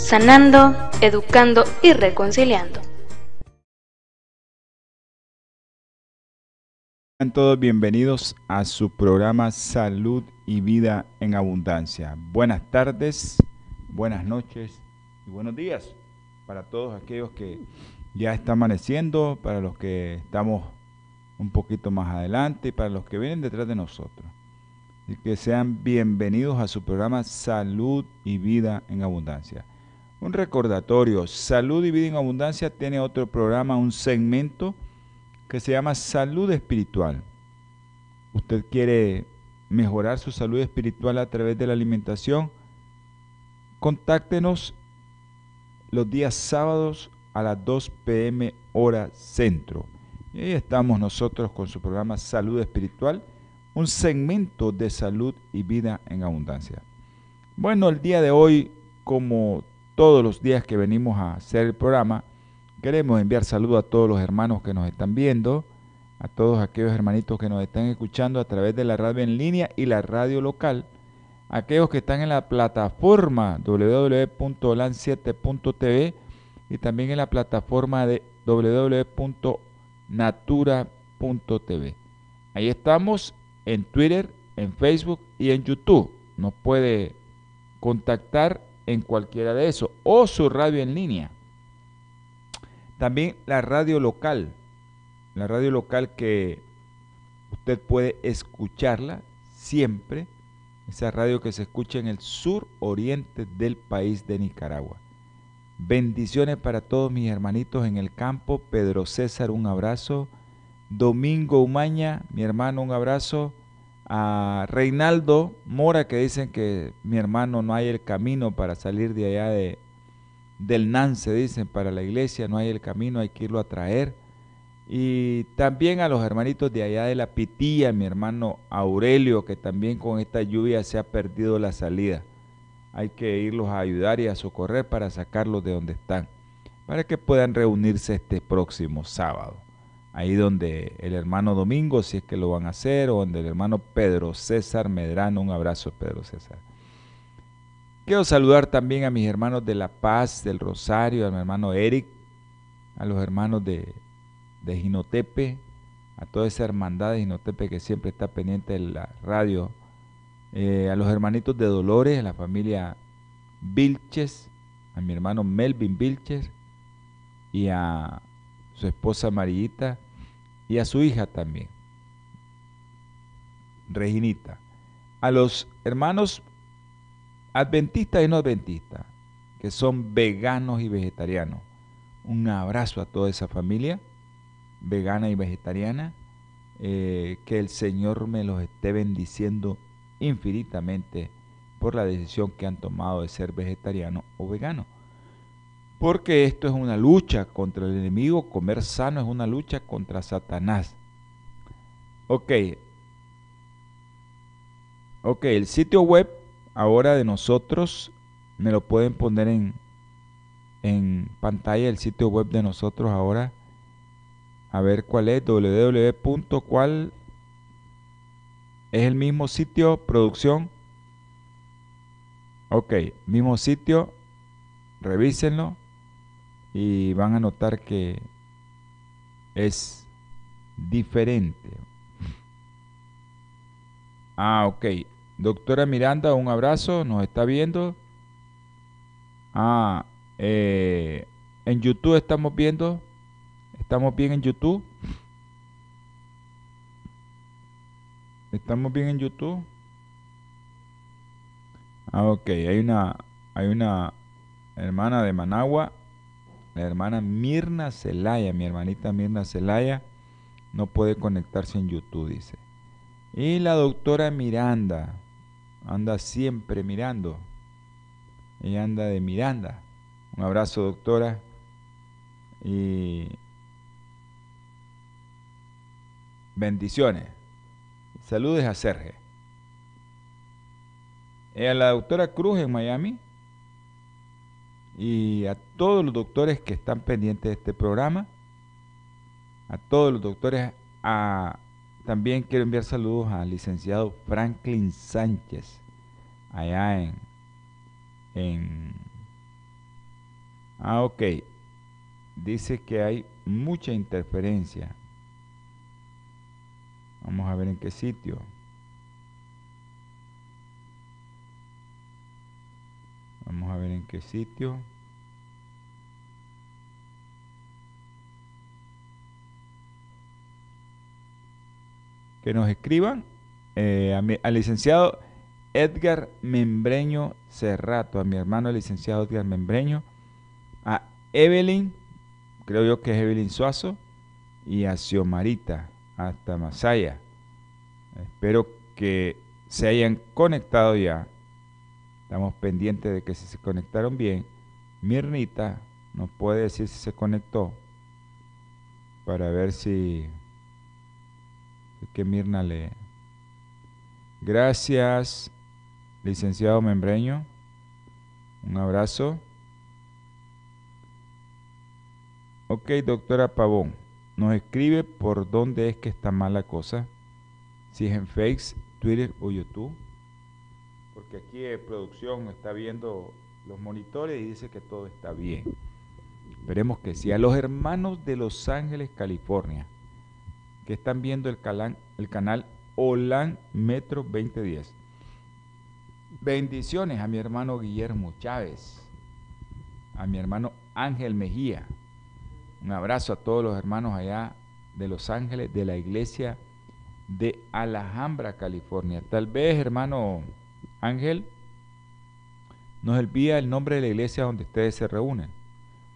sanando, educando y reconciliando. Sean todos bienvenidos a su programa Salud y Vida en Abundancia. Buenas tardes, buenas noches y buenos días para todos aquellos que ya está amaneciendo, para los que estamos un poquito más adelante y para los que vienen detrás de nosotros. Y que sean bienvenidos a su programa Salud y Vida en Abundancia. Un recordatorio, Salud y Vida en Abundancia tiene otro programa, un segmento que se llama Salud Espiritual. Usted quiere mejorar su salud espiritual a través de la alimentación, contáctenos los días sábados a las 2 pm hora centro. Y ahí estamos nosotros con su programa Salud Espiritual, un segmento de salud y vida en abundancia. Bueno, el día de hoy, como todos los días que venimos a hacer el programa, queremos enviar saludos a todos los hermanos que nos están viendo, a todos aquellos hermanitos que nos están escuchando a través de la radio en línea y la radio local, aquellos que están en la plataforma www.lan7.tv y también en la plataforma de www.natura.tv. Ahí estamos en Twitter, en Facebook y en YouTube. Nos puede contactar en cualquiera de esos, o su radio en línea. También la radio local, la radio local que usted puede escucharla siempre, esa radio que se escucha en el sur oriente del país de Nicaragua. Bendiciones para todos mis hermanitos en el campo. Pedro César, un abrazo. Domingo Umaña, mi hermano, un abrazo a Reinaldo Mora que dicen que mi hermano no hay el camino para salir de allá de, del Nance, dicen, para la iglesia, no hay el camino, hay que irlo a traer. Y también a los hermanitos de allá de la Pitilla, mi hermano Aurelio, que también con esta lluvia se ha perdido la salida. Hay que irlos a ayudar y a socorrer para sacarlos de donde están, para que puedan reunirse este próximo sábado ahí donde el hermano Domingo, si es que lo van a hacer, o donde el hermano Pedro César Medrano, un abrazo Pedro César. Quiero saludar también a mis hermanos de La Paz, del Rosario, a mi hermano Eric, a los hermanos de, de Ginotepe, a toda esa hermandad de Ginotepe que siempre está pendiente de la radio, eh, a los hermanitos de Dolores, a la familia Vilches, a mi hermano Melvin Vilches y a su esposa Marillita y a su hija también, Reginita. A los hermanos adventistas y no adventistas, que son veganos y vegetarianos. Un abrazo a toda esa familia, vegana y vegetariana. Eh, que el Señor me los esté bendiciendo infinitamente por la decisión que han tomado de ser vegetariano o vegano. Porque esto es una lucha contra el enemigo, comer sano es una lucha contra Satanás. Ok. Ok, el sitio web ahora de nosotros, me lo pueden poner en, en pantalla, el sitio web de nosotros ahora. A ver cuál es, www.cuál es el mismo sitio, producción. Ok, mismo sitio, revísenlo y van a notar que es diferente. Ah, ok. Doctora Miranda, un abrazo, nos está viendo. Ah, eh, en YouTube estamos viendo. ¿Estamos bien en YouTube? ¿Estamos bien en YouTube? Ah, ok. Hay una, hay una hermana de Managua la hermana Mirna Celaya, mi hermanita Mirna Celaya, no puede conectarse en YouTube, dice. Y la doctora Miranda, anda siempre mirando. Ella anda de Miranda. Un abrazo, doctora. Y bendiciones. Saludes a Sergio. Y a la doctora Cruz en Miami y a todos los doctores que están pendientes de este programa, a todos los doctores, a, también quiero enviar saludos al licenciado Franklin Sánchez, allá en, en ah, ok, dice que hay mucha interferencia. Vamos a ver en qué sitio. Vamos a ver en qué sitio. Que nos escriban eh, al licenciado Edgar Membreño Cerrato, a mi hermano el licenciado Edgar Membreño, a Evelyn, creo yo que es Evelyn Suazo, y a Xiomarita, hasta Masaya. Espero que se hayan conectado ya Estamos pendientes de que se conectaron bien, Mirnita nos puede decir si se conectó para ver si que Mirna le Gracias, licenciado Membreño. Un abrazo. Ok, doctora Pavón, nos escribe por dónde es que está mal la cosa. Si es en Facebook, Twitter o YouTube porque aquí en producción está viendo los monitores y dice que todo está bien. Esperemos que sí. A los hermanos de Los Ángeles, California, que están viendo el, el canal Olan Metro 2010. Bendiciones a mi hermano Guillermo Chávez, a mi hermano Ángel Mejía. Un abrazo a todos los hermanos allá de Los Ángeles, de la iglesia de Alhambra, California. Tal vez, hermano Ángel nos envía el nombre de la iglesia donde ustedes se reúnen.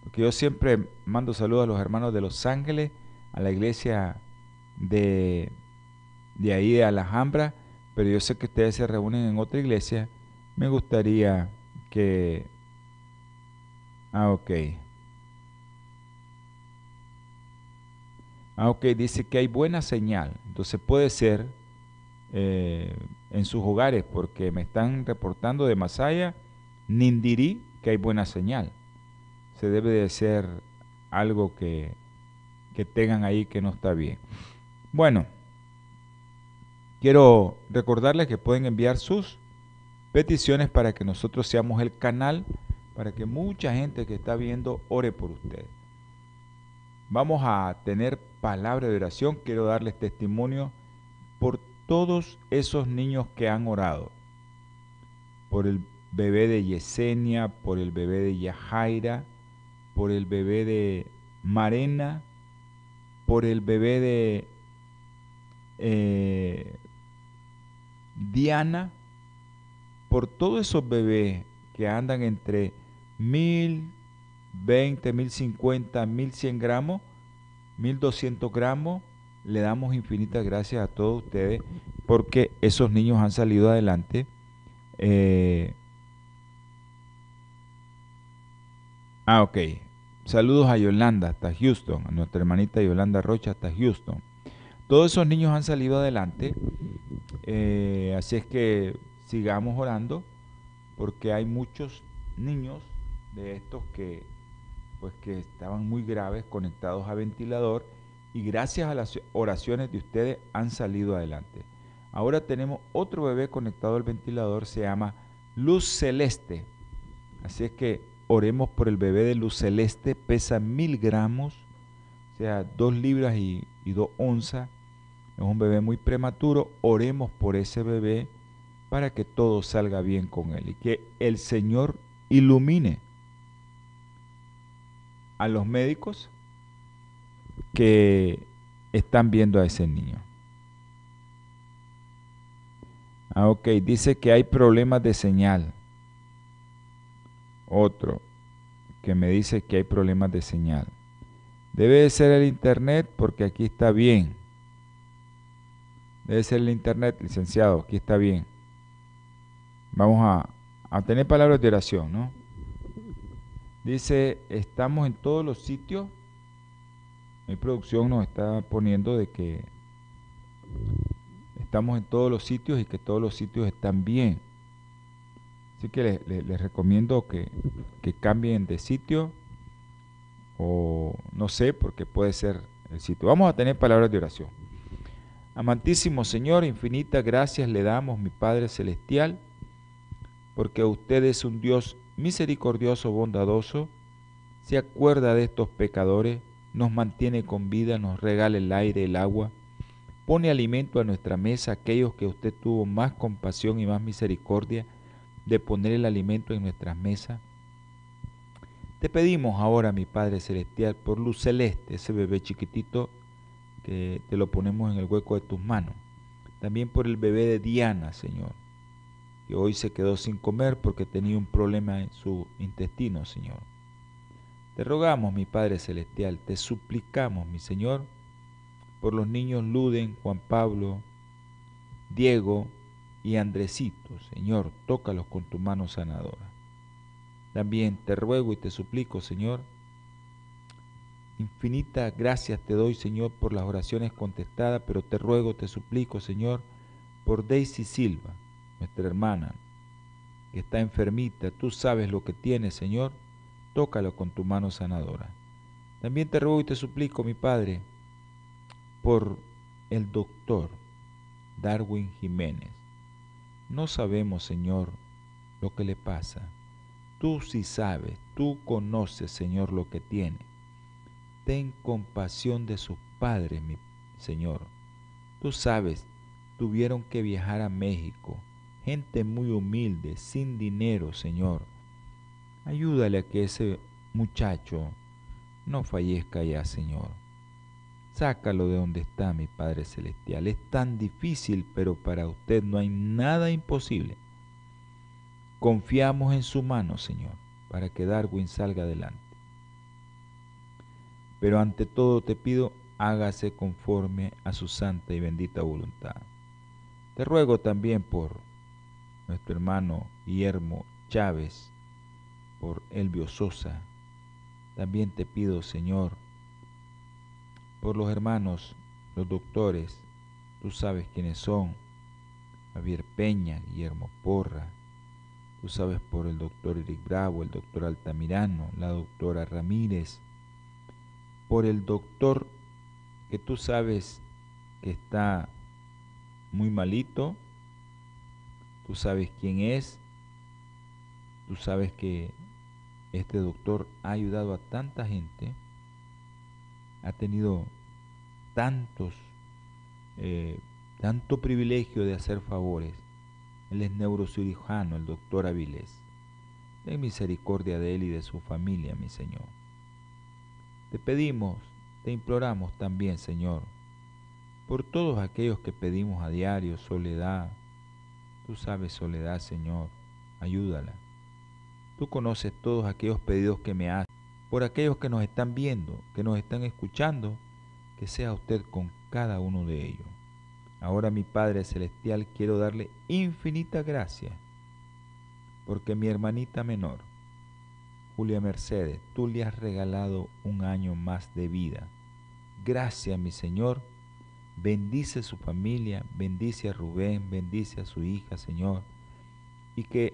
Porque yo siempre mando saludos a los hermanos de Los Ángeles, a la iglesia de, de ahí de Alhambra, pero yo sé que ustedes se reúnen en otra iglesia. Me gustaría que... Ah, ok. Ah, ok, dice que hay buena señal. Entonces puede ser eh, en sus hogares porque me están reportando de Masaya, Nindiri, que hay buena señal. Se debe de ser algo que, que tengan ahí que no está bien. Bueno, quiero recordarles que pueden enviar sus peticiones para que nosotros seamos el canal, para que mucha gente que está viendo ore por ustedes. Vamos a tener palabra de oración. Quiero darles testimonio por todos esos niños que han orado por el bebé de Yesenia, por el bebé de Yajaira, por el bebé de Marena, por el bebé de eh, Diana, por todos esos bebés que andan entre mil, veinte, mil cincuenta, mil cien gramos, mil doscientos gramos, le damos infinitas gracias a todos ustedes porque esos niños han salido adelante. Eh, ah, ok. Saludos a Yolanda hasta Houston, a nuestra hermanita Yolanda Rocha hasta Houston. Todos esos niños han salido adelante, eh, así es que sigamos orando porque hay muchos niños de estos que pues que estaban muy graves conectados a ventilador y gracias a las oraciones de ustedes han salido adelante. Ahora tenemos otro bebé conectado al ventilador, se llama Luz Celeste. Así es que oremos por el bebé de Luz Celeste, pesa mil gramos, o sea, dos libras y, y dos onzas. Es un bebé muy prematuro. Oremos por ese bebé para que todo salga bien con él y que el Señor ilumine a los médicos que están viendo a ese niño. Ah, ok, dice que hay problemas de señal. Otro que me dice que hay problemas de señal. Debe de ser el internet porque aquí está bien. Debe ser el internet, licenciado, aquí está bien. Vamos a, a tener palabras de oración, ¿no? Dice, estamos en todos los sitios. Mi producción nos está poniendo de que estamos en todos los sitios y que todos los sitios están bien. Así que les, recomiendo que, que, cambien de sitio o no sé, porque puede ser el sitio. Vamos a tener palabras de oración. Amantísimo Señor, infinitas gracias le damos, mi Padre Celestial, porque usted es un Dios misericordioso, bondadoso, se acuerda de estos pecadores, nos mantiene con vida, nos regala el aire, el agua, pone alimento a nuestra mesa, aquellos que usted tuvo más compasión y más misericordia de poner el alimento en nuestras mesas. Te pedimos ahora, mi Padre Celestial, por luz celeste, ese bebé chiquitito que te lo ponemos en el hueco de tus manos. También por el bebé de Diana, Señor, que hoy se quedó sin comer porque tenía un problema en su intestino, Señor. Te rogamos, mi Padre Celestial, te suplicamos, mi Señor, por los niños Luden, Juan Pablo, Diego y Andresito, Señor, tócalos con tu mano sanadora. También te ruego y te suplico, Señor, infinita gracias te doy, Señor, por las oraciones contestadas, pero te ruego, te suplico, Señor, por Daisy Silva, nuestra hermana, que está enfermita, tú sabes lo que tiene, Señor, tócalo con tu mano sanadora. También te ruego y te suplico, mi Padre, por el doctor Darwin Jiménez. No sabemos, Señor, lo que le pasa. Tú sí sabes, tú conoces, Señor, lo que tiene. Ten compasión de sus padres, mi Señor. Tú sabes, tuvieron que viajar a México, gente muy humilde, sin dinero, Señor. Ayúdale a que ese muchacho no fallezca ya, Señor. Sácalo de donde está, mi Padre Celestial. Es tan difícil, pero para usted no hay nada imposible. Confiamos en su mano, Señor, para que Darwin salga adelante. Pero ante todo te pido, hágase conforme a su santa y bendita voluntad. Te ruego también por nuestro hermano Guillermo Chávez, por Elvio Sosa. También te pido, Señor, por los hermanos, los doctores, tú sabes quiénes son, Javier Peña, Guillermo Porra, Tú sabes por el doctor Eric Bravo, el doctor Altamirano, la doctora Ramírez, por el doctor que tú sabes que está muy malito, tú sabes quién es, tú sabes que este doctor ha ayudado a tanta gente, ha tenido tantos, eh, tanto privilegio de hacer favores él es neurocirujano, el doctor Avilés. Ten misericordia de él y de su familia, mi Señor. Te pedimos, te imploramos también, Señor, por todos aquellos que pedimos a diario, soledad. Tú sabes, soledad, Señor, ayúdala. Tú conoces todos aquellos pedidos que me haces, por aquellos que nos están viendo, que nos están escuchando, que sea usted con cada uno de ellos. Ahora mi Padre Celestial quiero darle infinita gracia, porque mi hermanita menor, Julia Mercedes, tú le has regalado un año más de vida. Gracias, mi Señor. Bendice su familia, bendice a Rubén, bendice a su hija, Señor. Y que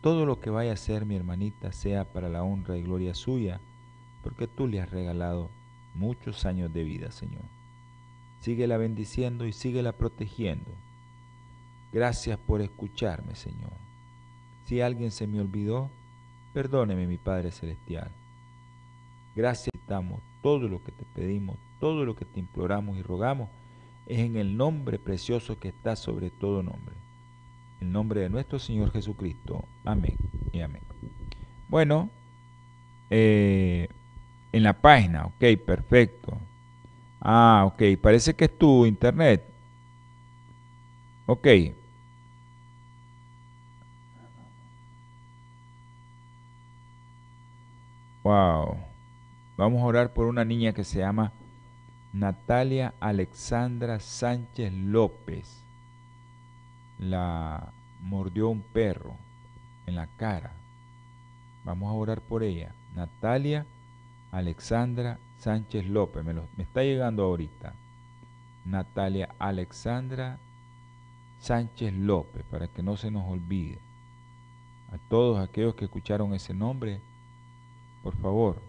todo lo que vaya a hacer mi hermanita sea para la honra y gloria suya, porque tú le has regalado muchos años de vida, Señor síguela bendiciendo y síguela protegiendo. Gracias por escucharme, Señor. Si alguien se me olvidó, perdóneme, mi Padre Celestial. Gracias, damos todo lo que te pedimos, todo lo que te imploramos y rogamos, es en el nombre precioso que está sobre todo nombre. En nombre de nuestro Señor Jesucristo. Amén y amén. Bueno, eh, en la página, ok, perfecto. Ah, ok. Parece que es tu internet. Ok. Wow. Vamos a orar por una niña que se llama Natalia Alexandra Sánchez López. La mordió un perro en la cara. Vamos a orar por ella. Natalia Alexandra Sánchez López. Me, está llegando ahorita. Natalia Alexandra Sánchez López, para que no se nos olvide. A todos aquellos que escucharon ese nombre, por favor,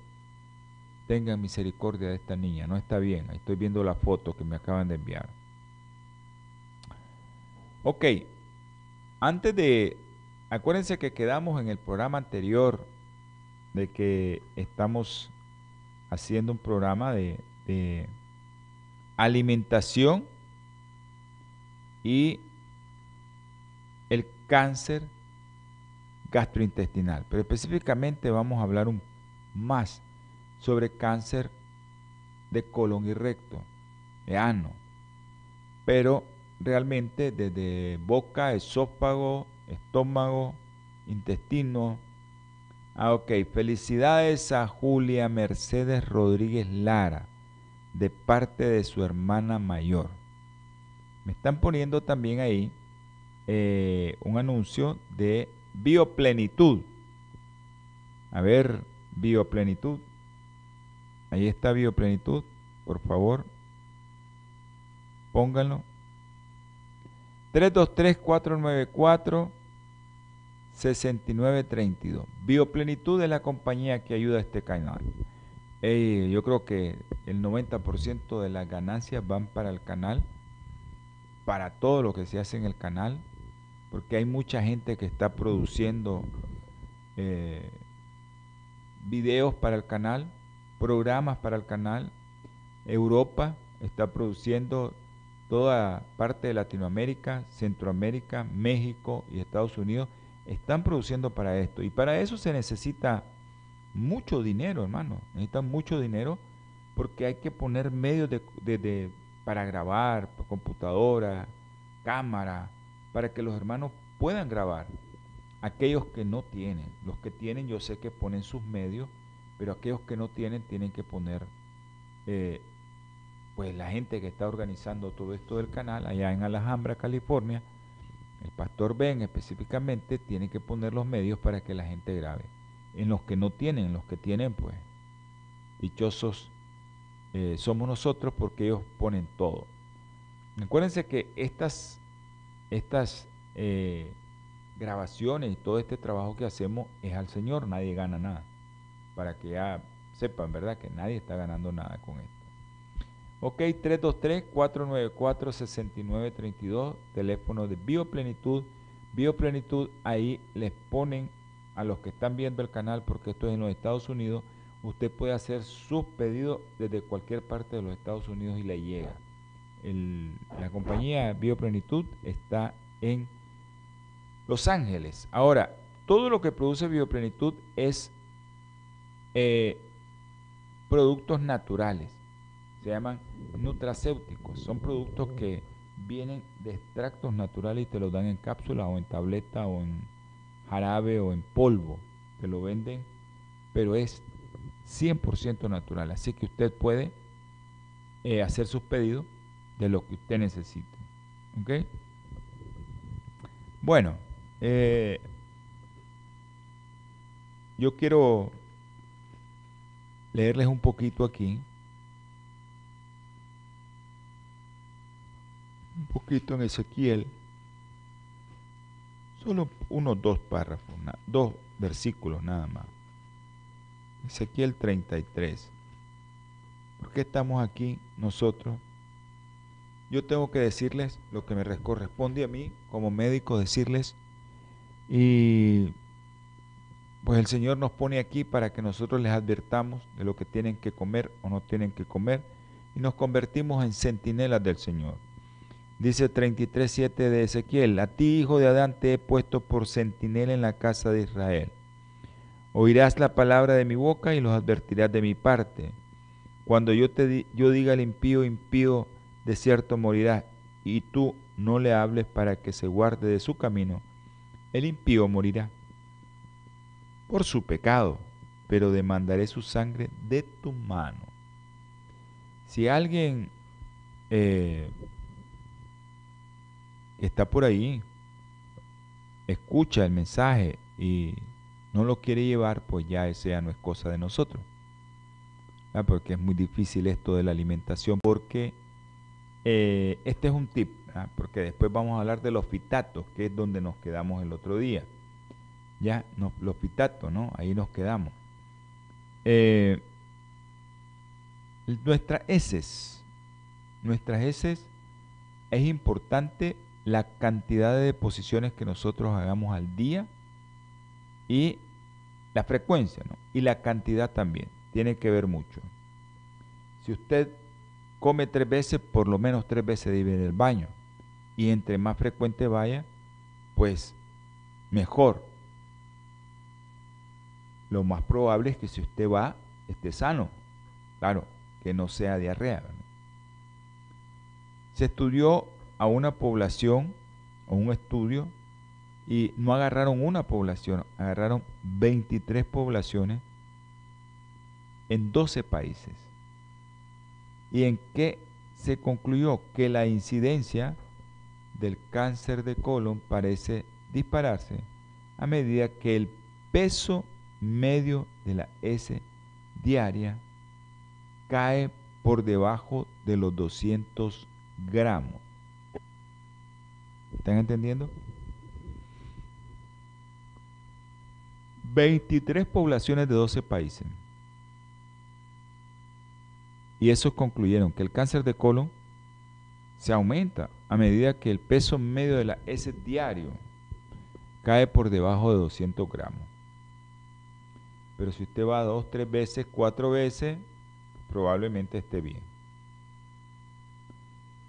tengan misericordia de esta niña. No está bien. Ahí estoy viendo la foto que me acaban de enviar. Ok. Antes de... Acuérdense que quedamos en el programa anterior de que estamos haciendo un programa de, alimentación y el cáncer gastrointestinal. Pero específicamente vamos a hablar un, más sobre cáncer de colon y recto, de ano. Pero realmente desde boca, esófago, estómago, intestino. Ah, ok. Felicidades a Julia Mercedes Rodríguez Lara, de parte de su hermana mayor. Me están poniendo también ahí eh, un anuncio de Bioplenitud. A ver, Bioplenitud. Ahí está Bioplenitud, por favor. Pónganlo. 323-494-6932. Bioplenitud es la compañía que ayuda a este canal. yo creo que el 90% de las ganancias van para el canal, para todo lo que se hace en el canal, porque hay mucha gente que está produciendo eh, videos para el canal, programas para el canal. Europa está produciendo toda parte de Latinoamérica, Centroamérica, México y Estados Unidos están produciendo para esto. Y para eso se necesita mucho dinero, hermano. Necesitan mucho dinero porque hay que poner medios de, para grabar, computadora, cámara, para que los hermanos puedan grabar. Aquellos que no tienen, los que tienen yo sé que ponen sus medios, pero aquellos que no tienen tienen que poner eh, pues la gente que está organizando todo esto del canal allá en Alhambra, California, el pastor Ben específicamente tiene que poner los medios para que la gente grabe. En los que no tienen, en los que tienen, pues dichosos eh, somos nosotros porque ellos ponen todo. Acuérdense que estas, estas eh, grabaciones y todo este trabajo que hacemos es al Señor, nadie gana nada. Para que ya sepan, ¿verdad? Que nadie está ganando nada con esto. Ok, 323-494-6932, teléfono de Bioplenitud. Bioplenitud, ahí les ponen a los que están viendo el canal, porque esto es en los Estados Unidos, usted puede hacer sus pedidos desde cualquier parte de los Estados Unidos y le llega. la compañía Bioplenitud está en Los Ángeles. Ahora, todo lo que produce Bioplenitud es eh, productos naturales se llaman nutracéuticos. Son productos que vienen de extractos naturales y te los dan en cápsula o en tableta o en jarabe o en polvo. Te lo venden, pero es 100% natural. Así que usted puede eh, hacer sus pedidos de lo que usted necesite. ¿Ok? Bueno, eh, yo quiero leerles un poquito aquí un poquito en Ezequiel, solo unos dos párrafos, dos versículos nada más. Ezequiel 33. ¿Por qué estamos aquí nosotros? Yo tengo que decirles lo que me corresponde a mí como médico decirles y pues el Señor nos pone aquí para que nosotros les advertamos de lo que tienen que comer o no tienen que comer y nos convertimos en centinelas del Señor. Dice 33.7 de Ezequiel, a ti, hijo de Adán, te he puesto por centinela en la casa de Israel. Oirás la palabra de mi boca y los advertirás de mi parte. Cuando yo, te yo diga al impío, impío, de cierto morirá, y tú no le hables para que se guarde de su camino, el impío morirá por su pecado, pero demandaré su sangre de tu mano. Si alguien eh, está por ahí, escucha el mensaje y no lo quiere llevar, pues ya esa ya no es cosa de nosotros. Porque es muy difícil esto de la alimentación, porque eh, este es un tip, porque después vamos a hablar de los fitatos, que es donde nos quedamos el otro día. Ya, los fitatos, ¿no? Ahí nos quedamos. Eh, nuestras heces, nuestras heces, es importante la cantidad de deposiciones que nosotros hagamos al día y la frecuencia. Y la cantidad también, tiene que ver mucho. Si usted come tres veces, por lo menos tres veces debe ir al baño. Y entre más frecuente vaya, pues mejor. Lo más probable es que si usted va, esté sano. Claro, que no sea diarrea. Se estudió a una población, o un estudio, y no agarraron una población, agarraron 23 poblaciones en 12 países. ¿Y en qué se concluyó? Que la incidencia del cáncer de colon parece dispararse a medida que el peso medio de la S diaria cae por debajo de los 200 gramos. ¿Están entendiendo? 23 poblaciones de 12 países. Y esos concluyeron que el cáncer de colon se aumenta a medida que el peso medio de la S diario cae por debajo de 200 gramos. Pero si usted va dos, tres veces, cuatro veces, probablemente esté bien.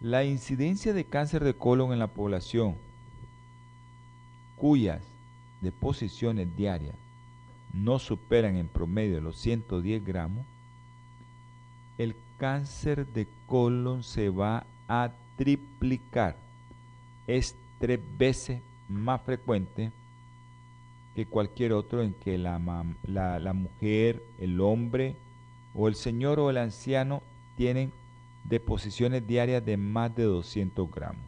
La incidencia de cáncer de colon en la población cuyas deposiciones diarias no superan en promedio los 110 gramos, el cáncer de colon se va a triplicar. Es tres veces más frecuente que cualquier otro en que la, la, mujer, el hombre o el señor o el anciano tienen deposiciones diarias de más de 200 gramos.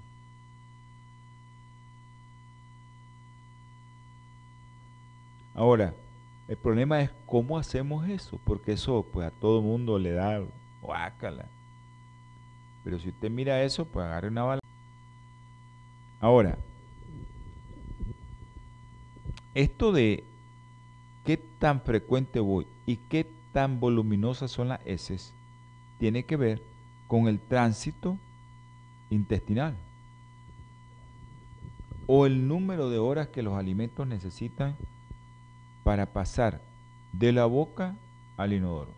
Ahora, el problema es cómo hacemos eso, porque eso pues a todo mundo le da guácala. Pero si usted mira eso, pues agarre una bala. Ahora, esto de qué tan frecuente voy y qué tan voluminosas son las heces tiene que ver con el tránsito intestinal o el número de horas que los alimentos necesitan para pasar de la boca al inodoro.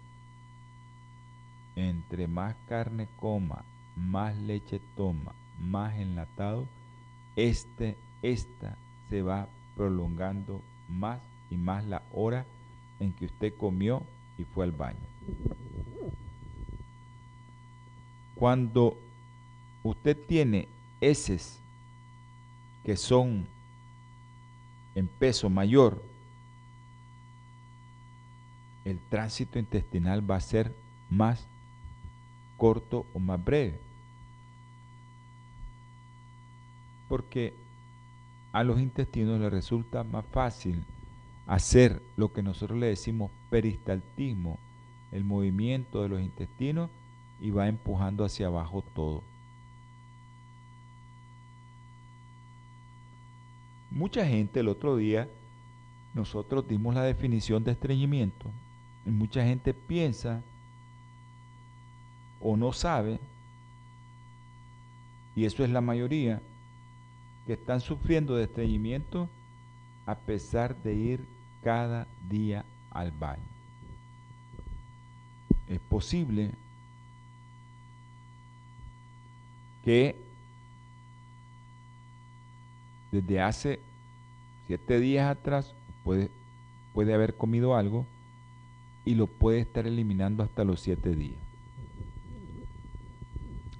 Entre más carne coma, más leche toma, más enlatado, este, esta se va prolongando más y más la hora en que usted comió y fue al baño. Cuando usted tiene heces que son en peso mayor, el tránsito intestinal va a ser más corto o más breve. Porque a los intestinos les resulta más fácil hacer lo que nosotros le decimos peristaltismo, el movimiento de los intestinos y va empujando hacia abajo todo. Mucha gente el otro día nosotros dimos la definición de estreñimiento y mucha gente piensa o no sabe, y eso es la mayoría, que están sufriendo de estreñimiento a pesar de ir cada día al baño. Es posible que desde hace siete días atrás puede, puede haber comido algo y lo puede estar eliminando hasta los siete días.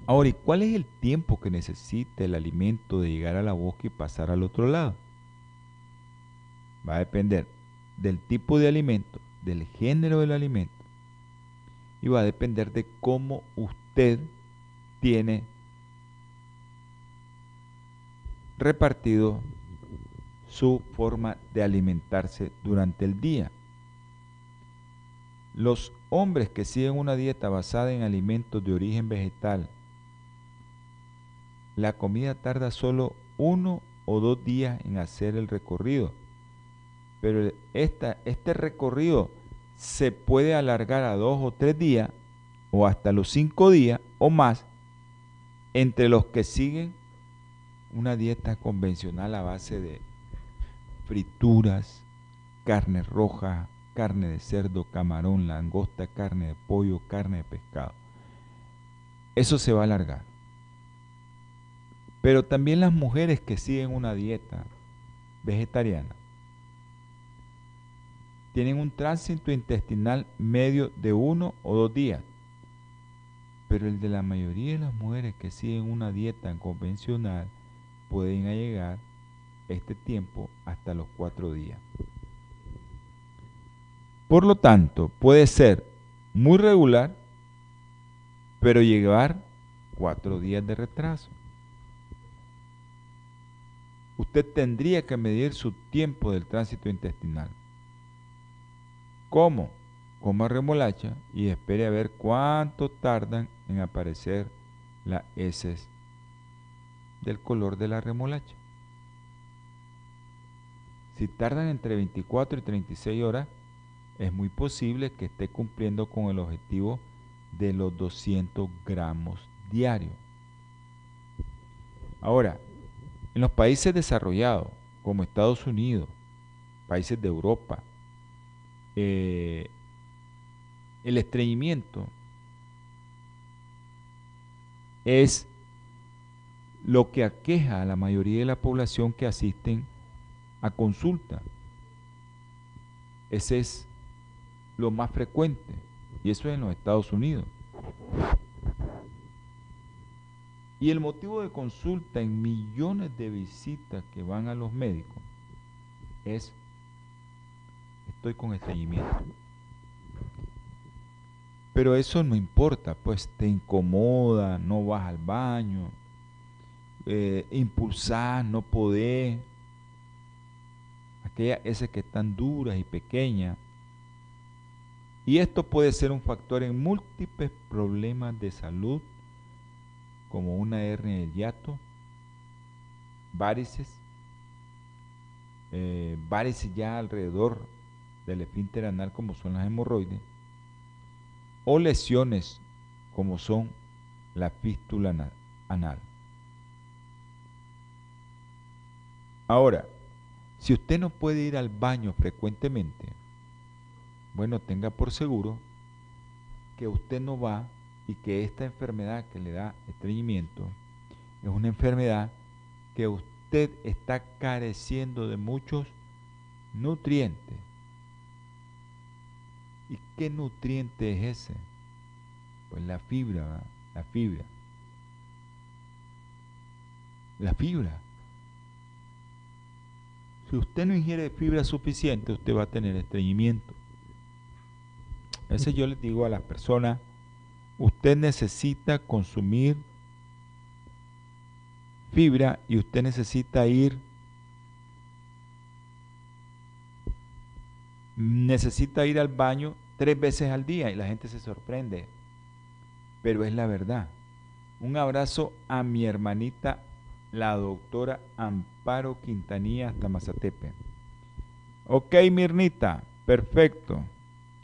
Ahora, ¿y cuál es el tiempo que necesita el alimento de llegar a la boca y pasar al otro lado? Va a depender del tipo de alimento, del género del alimento y va a depender de cómo usted tiene repartido su forma de alimentarse durante el día. Los hombres que siguen una dieta basada en alimentos de origen vegetal, la comida tarda solo uno o dos días en hacer el recorrido, pero este recorrido se puede alargar a dos o tres días o hasta los cinco días o más entre los que siguen una dieta convencional a base de frituras, carne roja, carne de cerdo, camarón, langosta, carne de pollo, carne de pescado. Eso se va a alargar. Pero también las mujeres que siguen una dieta vegetariana tienen un tránsito intestinal medio de uno o dos días. Pero el de la mayoría de las mujeres que siguen una dieta convencional pueden llegar este tiempo hasta los cuatro días. Por lo tanto, puede ser muy regular, pero llevar cuatro días de retraso. Usted tendría que medir su tiempo del tránsito intestinal. ¿Cómo? Coma remolacha y espere a ver cuánto tardan en aparecer las heces del color de la remolacha. Si tardan entre 24 y 36 horas, es muy posible que esté cumpliendo con el objetivo de los 200 gramos diarios. Ahora, en los países desarrollados, como Estados Unidos, países de Europa, eh, el estreñimiento es lo que aqueja a la mayoría de la población que asisten a consulta. Ese es lo más frecuente, y eso es en los Estados Unidos. Y el motivo de consulta en millones de visitas que van a los médicos es, estoy con estreñimiento. Pero eso no importa, pues te incomoda, no vas al baño, eh, impulsar, no podés, aquellas esas que están duras y pequeñas, y esto puede ser un factor en múltiples problemas de salud, como una hernia del hiato, varices, eh, varices ya alrededor del esfínter anal, como son las hemorroides, o lesiones, como son la fístula anal. Ahora, si usted no puede ir al baño frecuentemente, bueno, tenga por seguro que usted no va y que esta enfermedad que le da estreñimiento es una enfermedad que usted está careciendo de muchos nutrientes. ¿Y qué nutriente es ese? Pues la fibra, la fibra. La fibra. Si usted no ingiere fibra suficiente, usted va a tener estreñimiento. Ese yo les digo a las personas, usted necesita consumir fibra y usted necesita ir necesita ir al baño tres veces al día y la gente se sorprende. Pero es la verdad. Un abrazo a mi hermanita, la doctora Amparo Quintanilla hasta Mazatepe. Ok, Mirnita, perfecto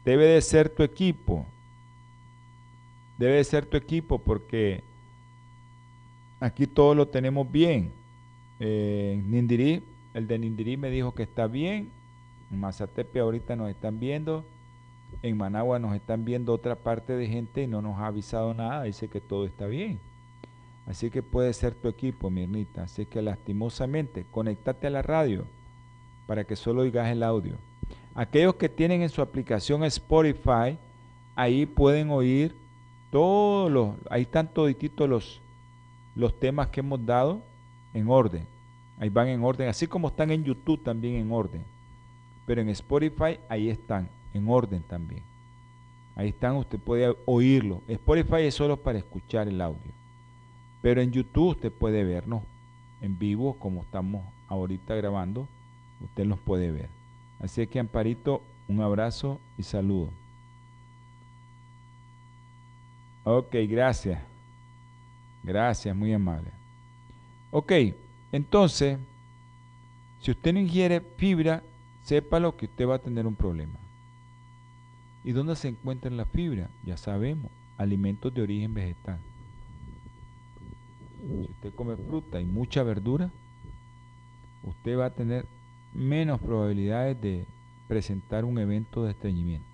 debe de ser tu equipo. Debe de ser tu equipo porque aquí todo lo tenemos bien. Eh, el de Nindirí me dijo que está bien. En Mazatepe ahorita nos están viendo. En Managua nos están viendo otra parte de gente y no nos ha avisado nada. Dice que todo está bien. Así que puede ser tu equipo, Mirnita. Así que lastimosamente, conéctate a la radio para que solo oigas el audio. Aquellos que tienen en su aplicación Spotify, ahí pueden oír todos los, ahí están todititos los, los temas que hemos dado en orden. Ahí van en orden, así como están en YouTube también en orden. Pero en Spotify ahí están, en orden también. Ahí están, usted puede oírlo. Spotify es solo para escuchar el audio. Pero en YouTube usted puede vernos en vivo como estamos ahorita grabando usted los puede ver. Así que Amparito, un abrazo y saludo. Ok, gracias. Gracias, muy amable. Ok, entonces, si usted no ingiere fibra, sépalo que usted va a tener un problema. ¿Y dónde se encuentra la fibra? Ya sabemos, alimentos de origen vegetal. Si usted come fruta y mucha verdura, usted va a tener menos probabilidades de presentar un evento de estreñimiento.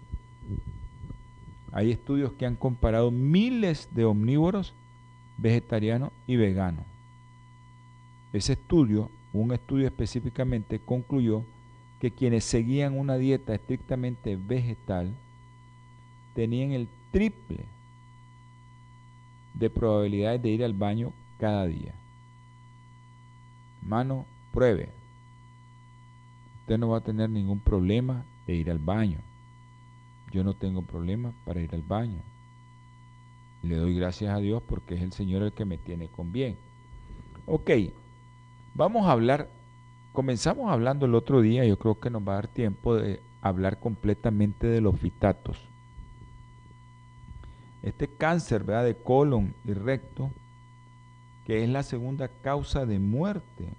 Hay estudios que han comparado miles de omnívoros, vegetarianos y veganos. Ese estudio, un estudio específicamente, concluyó que quienes seguían una dieta estrictamente vegetal tenían el triple de probabilidades de ir al baño cada día. Mano, pruebe. Usted no va a tener ningún problema de ir al baño. Yo no tengo problema para ir al baño. Le doy gracias a Dios porque es el Señor el que me tiene con bien. Ok, vamos a hablar, comenzamos hablando el otro día, yo creo que nos va a dar tiempo de hablar completamente de los fitatos. Este cáncer ¿verdad? de colon y recto, que es la segunda causa de muerte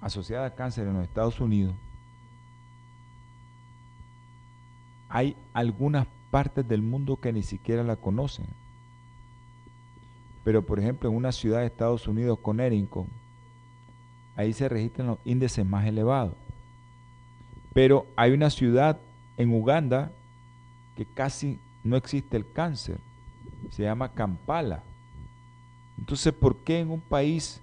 asociada a cáncer en los Estados Unidos, hay algunas partes del mundo que ni siquiera la conocen. Pero por ejemplo en una ciudad de Estados Unidos, Connecticut, ahí se registran los índices más elevados. Pero hay una ciudad en Uganda que casi no existe el cáncer. Se llama Kampala. Entonces, ¿por qué en un país,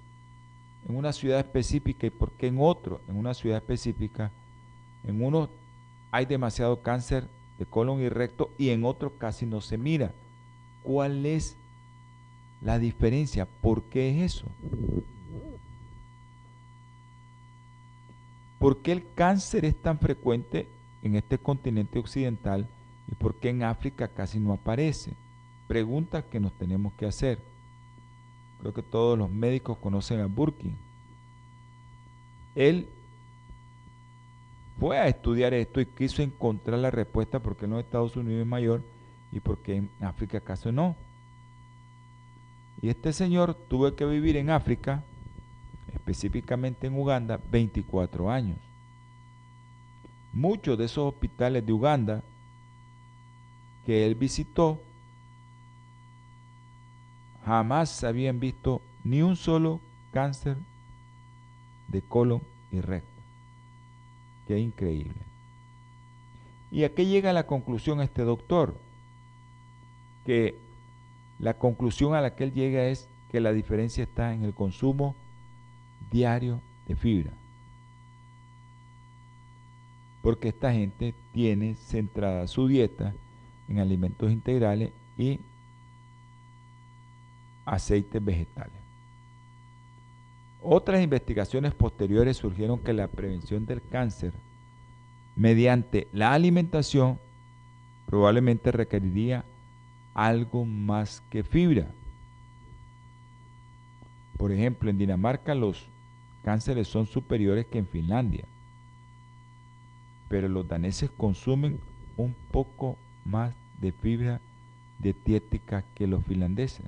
en una ciudad específica y por qué en otro, en una ciudad específica, en uno hay demasiado cáncer de colon y recto y en otro casi no se mira? ¿Cuál es la diferencia? ¿Por qué es eso? ¿Por qué el cáncer es tan frecuente en este continente occidental ¿Y por qué en África casi no aparece? Preguntas que nos tenemos que hacer. Creo que todos los médicos conocen a Burkin. Él fue a estudiar esto y quiso encontrar la respuesta porque en los Estados Unidos es mayor y porque en África casi no. Y este señor tuvo que vivir en África, específicamente en Uganda, 24 años. Muchos de esos hospitales de Uganda que él visitó, jamás habían visto ni un solo cáncer de colon y recto. Qué increíble. ¿Y a qué llega la conclusión este doctor? Que la conclusión a la que él llega es que la diferencia está en el consumo diario de fibra. Porque esta gente tiene centrada su dieta en alimentos integrales y aceites vegetales. Otras investigaciones posteriores surgieron que la prevención del cáncer mediante la alimentación probablemente requeriría algo más que fibra. Por ejemplo, en Dinamarca los cánceres son superiores que en Finlandia, pero los daneses consumen un poco más de fibra dietética que los finlandeses.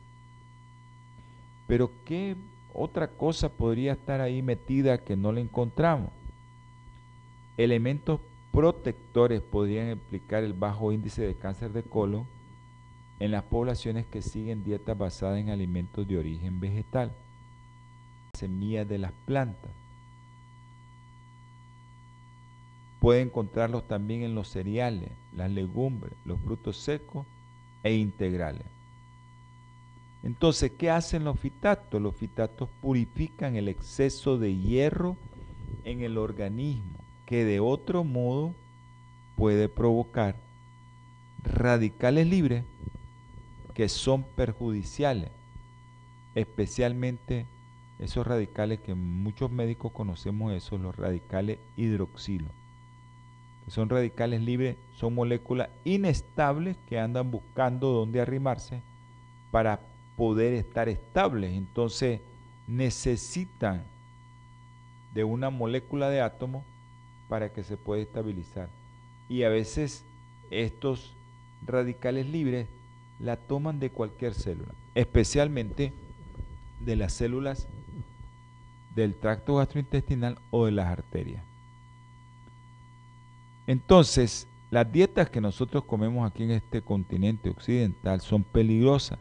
Pero ¿qué otra cosa podría estar ahí metida que no la encontramos? Elementos protectores podrían explicar el bajo índice de cáncer de colon en las poblaciones que siguen dietas basadas en alimentos de origen vegetal, semillas de las plantas, Puede encontrarlos también en los cereales, las legumbres, los frutos secos e integrales. Entonces, ¿qué hacen los fitatos? Los fitatos purifican el exceso de hierro en el organismo, que de otro modo puede provocar radicales libres que son perjudiciales, especialmente esos radicales que muchos médicos conocemos, esos los radicales hidroxilo son radicales libres, son moléculas inestables que andan buscando dónde arrimarse para poder estar estables. Entonces necesitan de una molécula de átomo para que se pueda estabilizar. Y a veces estos radicales libres la toman de cualquier célula, especialmente de las células del tracto gastrointestinal o de las arterias. Entonces, las dietas que nosotros comemos aquí en este continente occidental son peligrosas.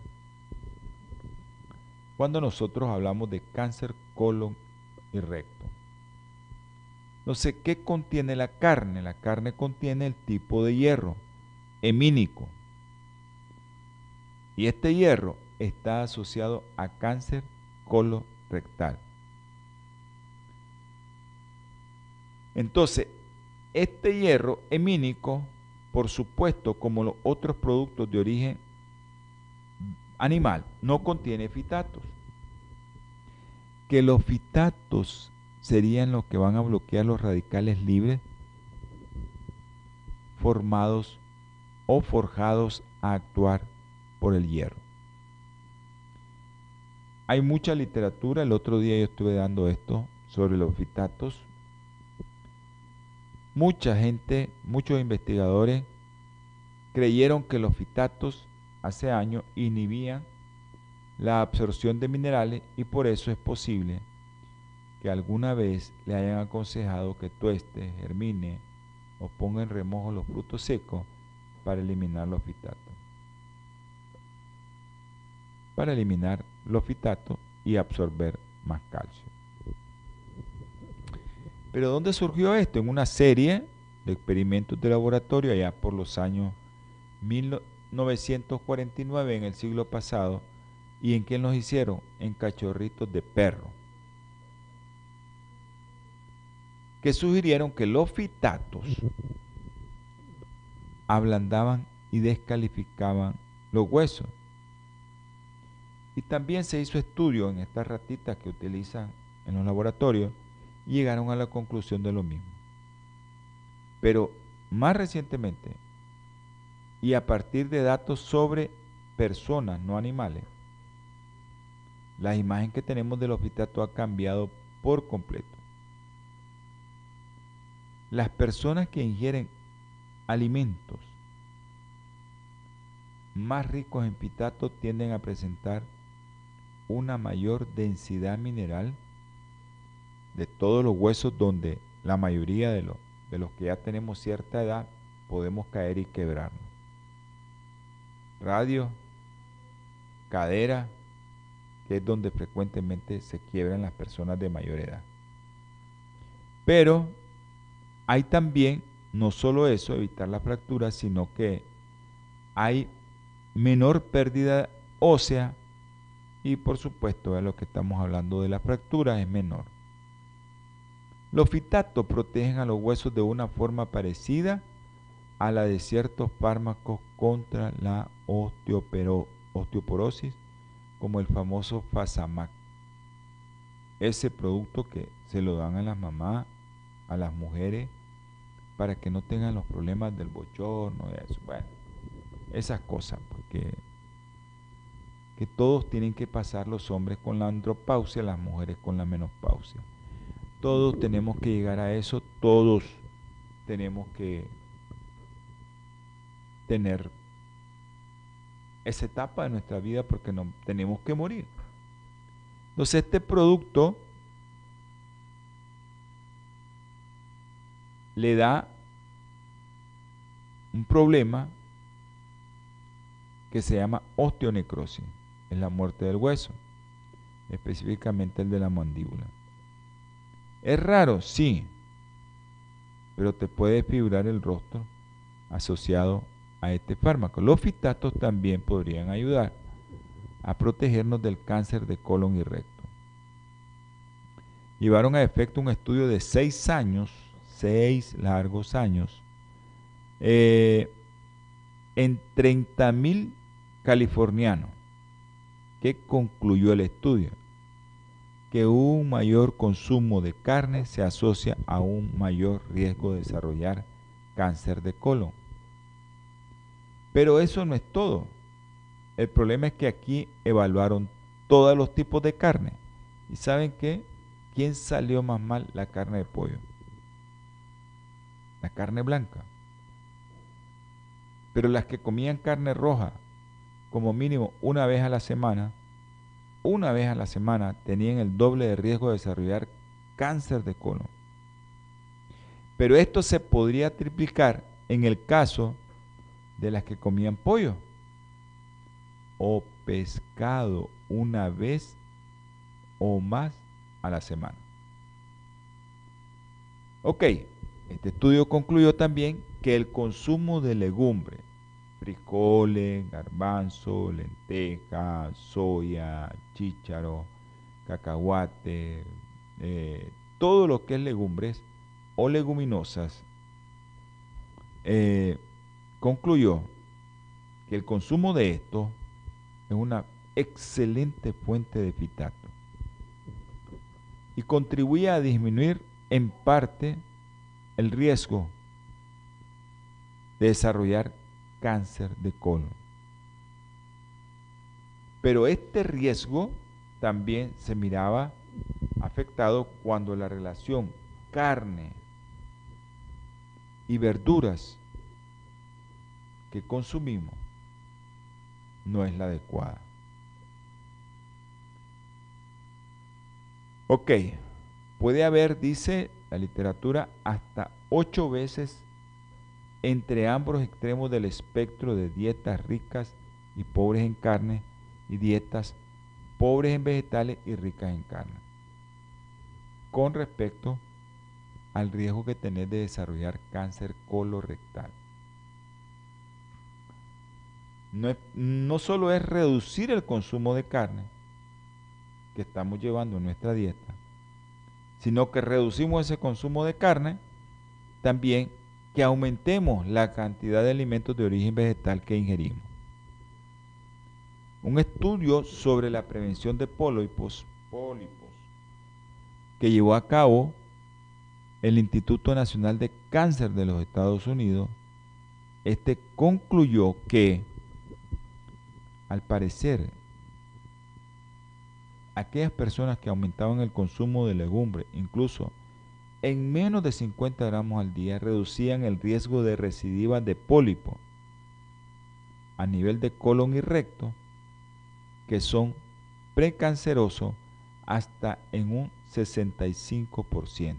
Cuando nosotros hablamos de cáncer colon y recto. Entonces, ¿qué contiene la carne? La carne contiene el tipo de hierro hemínico. Y este hierro está asociado a cáncer colorectal. Entonces, este hierro hemínico, por supuesto, como los otros productos de origen animal, no contiene fitatos. Que los fitatos serían los que van a bloquear los radicales libres formados o forjados a actuar por el hierro. Hay mucha literatura, el otro día yo estuve dando esto sobre los fitatos. Mucha gente, muchos investigadores creyeron que los fitatos hace años inhibían la absorción de minerales y por eso es posible que alguna vez le hayan aconsejado que tueste, germine o ponga en remojo los frutos secos para eliminar los fitatos para eliminar los fitatos y absorber más calcio. Pero ¿dónde surgió esto? En una serie de experimentos de laboratorio allá por los años 1949 en el siglo pasado. ¿Y en qué nos hicieron? En cachorritos de perro. Que sugirieron que los fitatos ablandaban y descalificaban los huesos. Y también se hizo estudio en estas ratitas que utilizan en los laboratorios y llegaron a la conclusión de lo mismo. Pero más recientemente, y a partir de datos sobre personas, no animales, la imagen que tenemos del fitato ha cambiado por completo. Las personas que ingieren alimentos más ricos en fitato tienden a presentar una mayor densidad mineral de todos los huesos donde la mayoría de, los, de los que ya tenemos cierta edad podemos caer y quebrarnos. Radio, cadera, que es donde frecuentemente se quiebran las personas de mayor edad. Pero hay también, no solo eso, evitar la fractura, sino que hay menor pérdida ósea y por supuesto de lo que estamos hablando de la fractura es menor. Los fitatos protegen a los huesos de una forma parecida a la de ciertos fármacos contra la osteoporosis, como el famoso Fasamac. Ese producto que se lo dan a las mamás, a las mujeres, para que no tengan los problemas del bochorno y eso. Bueno, esas cosas, porque que todos tienen que pasar los hombres con la andropausia, las mujeres con la menopausia. Todos tenemos que llegar a eso, todos tenemos que tener esa etapa de nuestra vida porque no tenemos que morir. Entonces este producto le da un problema que se llama osteonecrosis es la muerte del hueso, específicamente el de la mandíbula. Es raro, sí, pero te puede figurar el rostro asociado a este fármaco. Los fitatos también podrían ayudar a protegernos del cáncer de colon y recto. Llevaron a efecto un estudio de seis años, seis largos años, eh, en 30.000 californianos ¿Qué concluyó el estudio? Que un mayor consumo de carne se asocia a un mayor riesgo de desarrollar cáncer de colon. Pero eso no es todo. El problema es que aquí evaluaron todos los tipos de carne. ¿Y saben qué? quién salió más mal la carne de pollo? La carne blanca. Pero las que comían carne roja, como mínimo una vez a la semana, una vez a la semana tenían el doble de riesgo de desarrollar cáncer de colon. Pero esto se podría triplicar en el caso de las que comían pollo o pescado una vez o más a la semana. Ok, este estudio concluyó también que el consumo de legumbre, frijoles, garbanzo, lenteja, soya, chícharo, cacahuate, eh, todo lo que es legumbres o leguminosas, eh, concluyó que el consumo de esto es una excelente fuente de fitato y contribuye a disminuir en parte el riesgo de desarrollar cáncer de colon. Pero este riesgo también se miraba afectado cuando la relación carne y verduras que consumimos no es la adecuada. Ok, puede haber, dice la literatura, hasta ocho veces entre ambos extremos del espectro de dietas ricas y pobres en carne y dietas pobres en vegetales y ricas en carne. Con respecto al riesgo que tenés de desarrollar cáncer colorectal. No, no solo es reducir el consumo de carne que estamos llevando en nuestra dieta, sino que reducimos ese consumo de carne, también que aumentemos la cantidad de alimentos de origen vegetal que ingerimos. Un estudio sobre la prevención de pólipos, pólipos que llevó a cabo el Instituto Nacional de Cáncer de los Estados Unidos, este concluyó que al parecer, aquellas personas que aumentaban el consumo de legumbre, incluso en menos de 50 gramos al día, reducían el riesgo de recidiva de pólipo a nivel de colon y recto, que son precancerosos hasta en un 65%.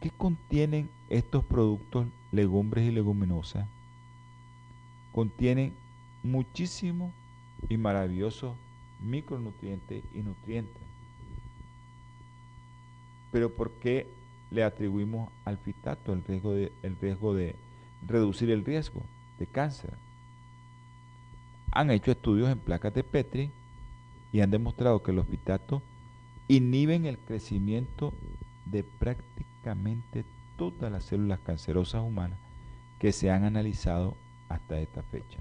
¿Qué contienen estos productos legumbres y leguminosas? Contienen muchísimo y maravilloso micronutrientes y nutrientes. Pero ¿por qué le atribuimos al fitato el riesgo de, el riesgo de reducir el riesgo de cáncer? Han hecho estudios en placas de Petri y han demostrado que los fitatos inhiben el crecimiento de prácticamente todas las células cancerosas humanas que se han analizado hasta esta fecha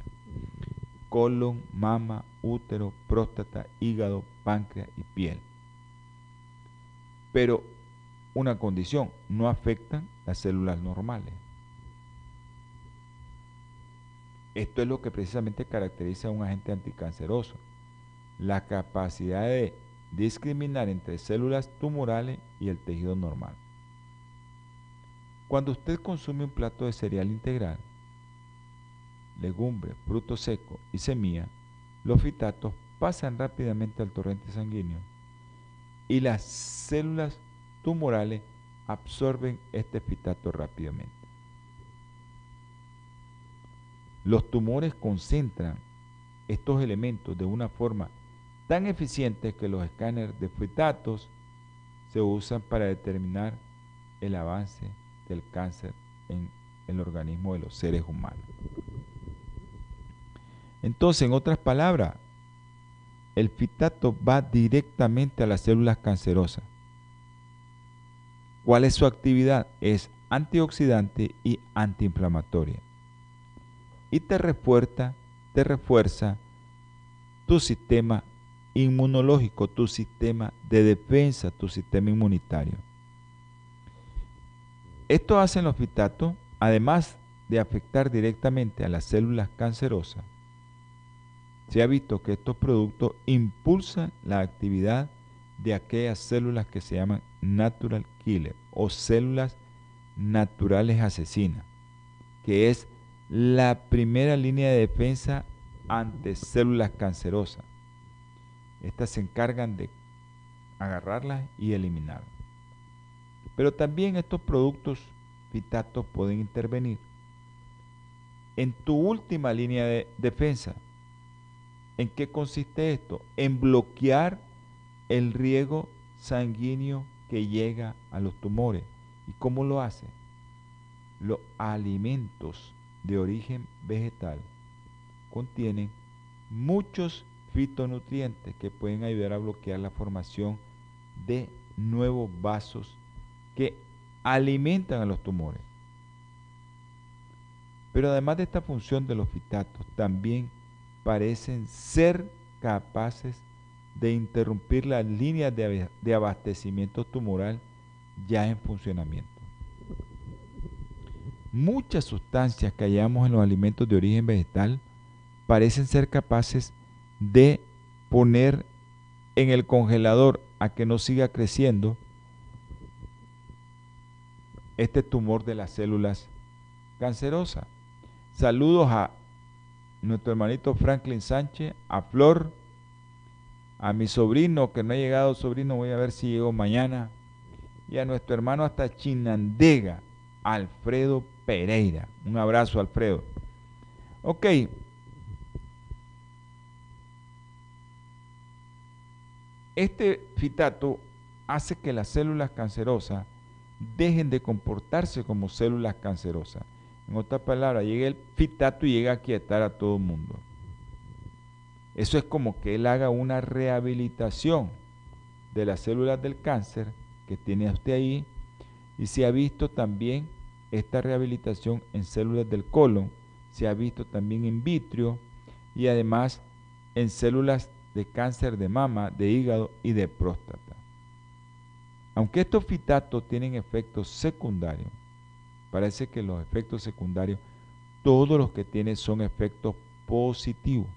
colon, mama, útero, próstata, hígado, páncreas y piel. Pero una condición, no afectan las células normales. Esto es lo que precisamente caracteriza a un agente anticanceroso, la capacidad de discriminar entre células tumorales y el tejido normal. Cuando usted consume un plato de cereal integral, legumbre, fruto seco y semilla, los fitatos pasan rápidamente al torrente sanguíneo y las células tumorales absorben este fitato rápidamente. Los tumores concentran estos elementos de una forma tan eficiente que los escáneres de fitatos se usan para determinar el avance del cáncer en el organismo de los seres humanos. Entonces, en otras palabras, el fitato va directamente a las células cancerosas. ¿Cuál es su actividad? Es antioxidante y antiinflamatoria. Y te refuerza, te refuerza tu sistema inmunológico, tu sistema de defensa, tu sistema inmunitario. Esto hacen los fitatos, además de afectar directamente a las células cancerosas, se ha visto que estos productos impulsan la actividad de aquellas células que se llaman natural killer o células naturales asesinas, que es la primera línea de defensa ante células cancerosas. Estas se encargan de agarrarlas y eliminarlas. Pero también estos productos fitatos pueden intervenir en tu última línea de defensa. ¿En qué consiste esto? En bloquear el riego sanguíneo que llega a los tumores. ¿Y cómo lo hace? Los alimentos de origen vegetal contienen muchos fitonutrientes que pueden ayudar a bloquear la formación de nuevos vasos que alimentan a los tumores. Pero además de esta función de los fitatos, también parecen ser capaces de interrumpir las líneas de, abastecimiento tumoral ya en funcionamiento. Muchas sustancias que hallamos en los alimentos de origen vegetal parecen ser capaces de poner en el congelador a que no siga creciendo este tumor de las células cancerosas. Saludos a nuestro hermanito Franklin Sánchez, a Flor, a mi sobrino, que no ha llegado sobrino, voy a ver si llego mañana, y a nuestro hermano hasta Chinandega, Alfredo Pereira. Un abrazo, Alfredo. Ok. Este fitato hace que las células cancerosas dejen de comportarse como células cancerosas. En otras palabras, llega el fitato y llega a quietar a todo el mundo. Eso es como que él haga una rehabilitación de las células del cáncer que tiene usted ahí y se ha visto también esta rehabilitación en células del colon, se ha visto también en vitrio y además en células de cáncer de mama, de hígado y de próstata. Aunque estos fitatos tienen efectos secundarios, parece que los efectos secundarios, todos los que tienen son efectos positivos.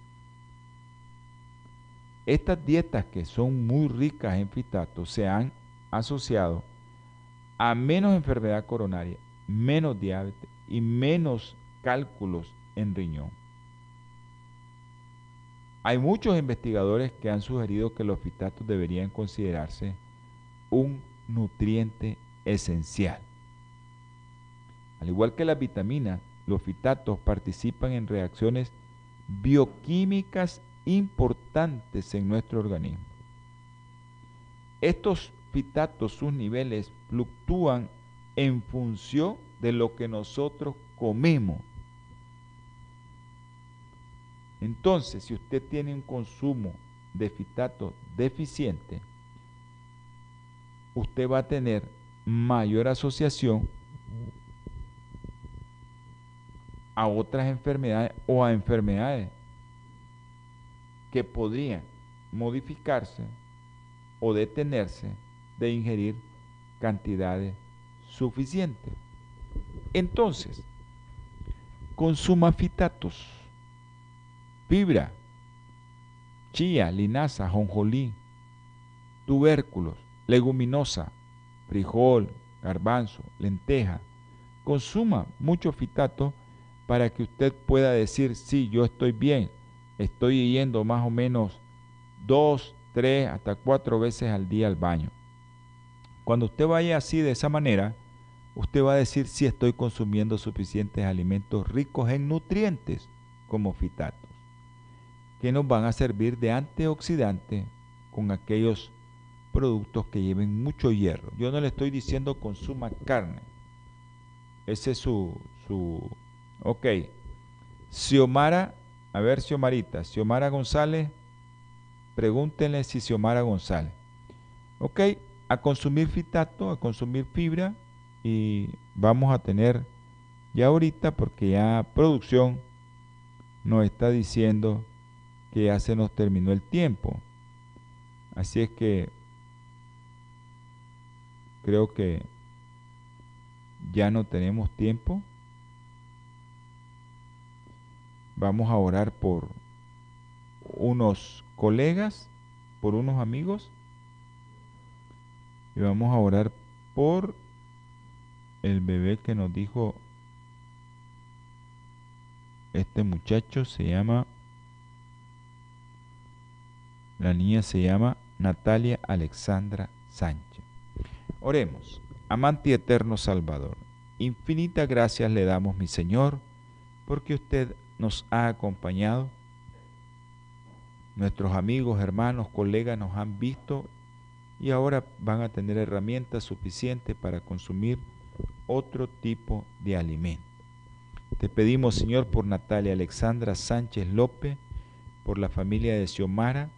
Estas dietas que son muy ricas en fitatos se han asociado a menos enfermedad coronaria, menos diabetes y menos cálculos en riñón. Hay muchos investigadores que han sugerido que los fitatos deberían considerarse un nutriente esencial. Al igual que las vitaminas, los fitatos participan en reacciones bioquímicas importantes en nuestro organismo. Estos fitatos, sus niveles fluctúan en función de lo que nosotros comemos. Entonces, si usted tiene un consumo de fitato deficiente, usted va a tener mayor asociación a otras enfermedades o a enfermedades que podrían modificarse o detenerse de ingerir cantidades suficientes. Entonces, consuma fitatos, fibra, chía, linaza, jonjolí, tubérculos, leguminosa, frijol, garbanzo, lenteja. Consuma mucho fitato para que usted pueda decir, sí, yo estoy bien, estoy yendo más o menos dos, tres, hasta cuatro veces al día al baño. Cuando usted vaya así de esa manera, usted va a decir si estoy consumiendo suficientes alimentos ricos en nutrientes como fitatos, que nos van a servir de antioxidante con aquellos productos que lleven mucho hierro. Yo no le estoy diciendo consuma carne. Ese es su, su Ok. Xiomara, a ver Xiomarita, Xiomara González, pregúntenle si Xiomara González. Ok, a consumir fitato, a consumir fibra y vamos a tener ya ahorita porque ya producción nos está diciendo que ya se nos terminó el tiempo. Así es que creo que ya no tenemos tiempo. Vamos a orar por unos colegas, por unos amigos. Y vamos a orar por el bebé que nos dijo este muchacho se llama la niña se llama Natalia Alexandra Sánchez. Oremos, amante y eterno Salvador, infinitas gracias le damos, mi Señor, porque usted nos ha acompañado. Nuestros amigos, hermanos, colegas nos han visto y ahora van a tener herramientas suficientes para consumir otro tipo de alimento. Te pedimos, Señor, por Natalia Alexandra Sánchez López, por la familia de Xiomara,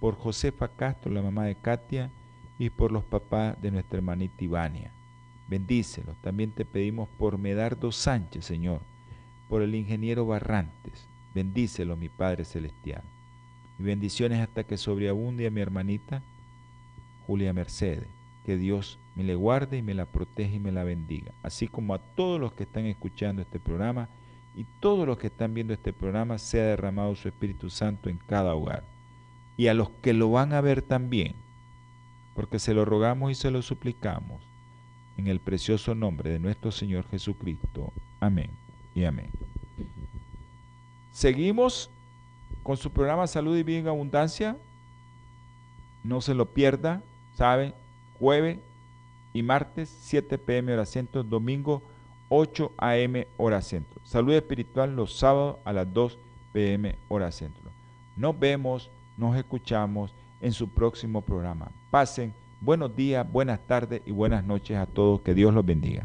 por Josefa Castro, la mamá de Katia, y por los papás de nuestra hermanita Ivania. Bendícelos. También te pedimos por Medardo Sánchez, Señor, por el ingeniero Barrantes. Bendícelo, mi Padre Celestial. Y bendiciones hasta que sobreabunde a mi hermanita Julia Mercedes. Que Dios me le guarde y me la protege y me la bendiga. Así como a todos los que están escuchando este programa y todos los que están viendo este programa, sea derramado su Espíritu Santo en cada hogar y a los que lo van a ver también, porque se lo rogamos y se lo suplicamos en el precioso nombre de nuestro Señor Jesucristo. Amén y amén. Seguimos con su programa Salud y Vida en Abundancia. No se lo pierda, ¿sabe? Jueves y martes 7 pm hora centro, domingo 8 am hora centro. Salud espiritual los sábados a las 2 pm hora centro. Nos vemos nos escuchamos en su próximo programa. Pasen buenos días, buenas tardes y buenas noches a todos. Que Dios los bendiga.